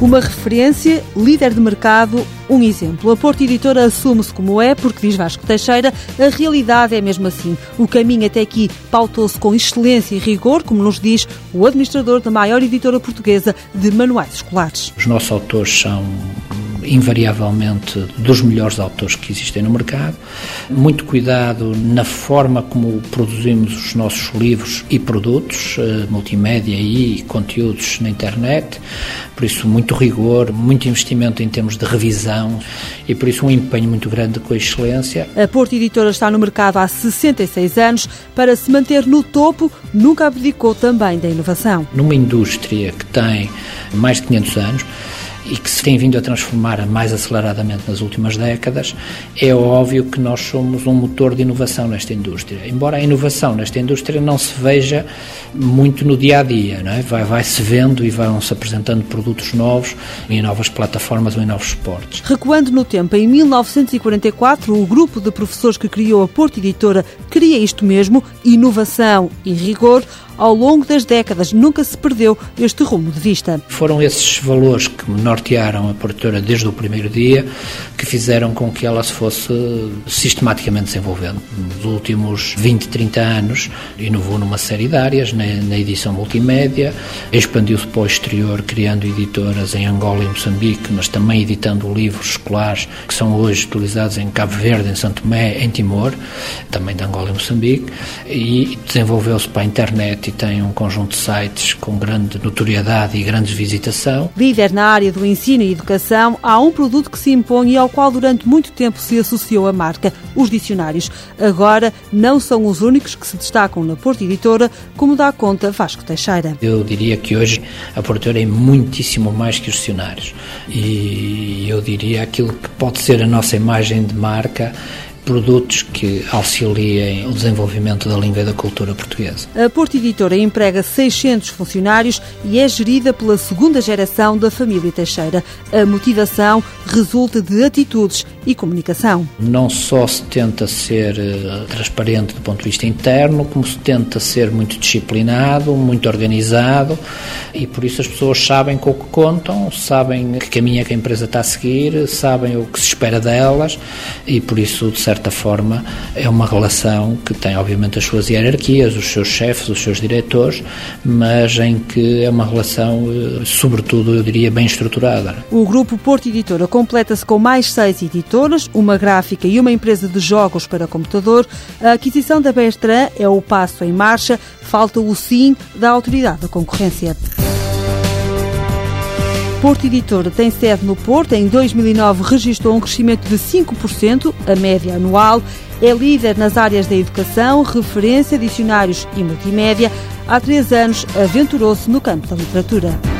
Uma referência, líder de mercado, um exemplo. A Porta Editora assume-se como é, porque diz Vasco Teixeira, a realidade é mesmo assim. O caminho até aqui pautou-se com excelência e rigor, como nos diz o administrador da maior editora portuguesa de manuais escolares. Os nossos autores são invariavelmente dos melhores autores que existem no mercado. Muito cuidado na forma como produzimos os nossos livros e produtos, eh, multimédia e conteúdos na internet. Por isso, muito rigor, muito investimento em termos de revisão e, por isso, um empenho muito grande com a excelência. A Porto Editora está no mercado há 66 anos. Para se manter no topo, nunca abdicou também da inovação. Numa indústria que tem mais de 500 anos, e que se tem vindo a transformar mais aceleradamente nas últimas décadas, é óbvio que nós somos um motor de inovação nesta indústria. Embora a inovação nesta indústria não se veja muito no dia a dia, é? vai, vai se vendo e vão-se apresentando produtos novos em novas plataformas ou em novos suportes. Recuando no tempo, em 1944, o grupo de professores que criou a Porto Editora queria isto mesmo, inovação e rigor, ao longo das décadas nunca se perdeu este rumo de vista. Foram esses valores que nortearam a produtora desde o primeiro dia que fizeram com que ela se fosse sistematicamente desenvolvendo. Nos últimos 20, 30 anos, inovou numa série de áreas, na, na edição multimédia, expandiu-se para o exterior, criando editoras em Angola e Moçambique, mas também editando livros escolares que são hoje utilizados em Cabo Verde, em Santo Tomé, em Timor, também de Angola e Moçambique, e desenvolveu-se para a internet e tem um conjunto de sites com grande notoriedade e grande visitação. Líder na área do ensino e educação, há um produto que se impõe e ao qual durante muito tempo se associou a marca, os dicionários. Agora não são os únicos que se destacam na Porta Editora, como dá conta Vasco Teixeira. Eu diria que hoje a Porta é muitíssimo mais que os dicionários. E eu diria aquilo que pode ser a nossa imagem de marca produtos que auxiliem o desenvolvimento da língua e da cultura portuguesa. A Porto Editora emprega 600 funcionários e é gerida pela segunda geração da família Teixeira. A motivação resulta de atitudes e comunicação. Não só se tenta ser uh, transparente do ponto de vista interno, como se tenta ser muito disciplinado, muito organizado e por isso as pessoas sabem com o que contam, sabem que caminho é que a empresa está a seguir, sabem o que se espera delas e por isso, de certa certa forma, é uma relação que tem, obviamente, as suas hierarquias, os seus chefes, os seus diretores, mas em que é uma relação, eh, sobretudo, eu diria, bem estruturada. O Grupo Porto Editora completa-se com mais seis editoras, uma gráfica e uma empresa de jogos para computador. A aquisição da Bestran é o passo em marcha, falta o sim da Autoridade da Concorrência. Porto Editora tem sede no Porto. Em 2009 registrou um crescimento de 5%, a média anual. É líder nas áreas da educação, referência, dicionários e multimédia. Há três anos aventurou-se no campo da literatura.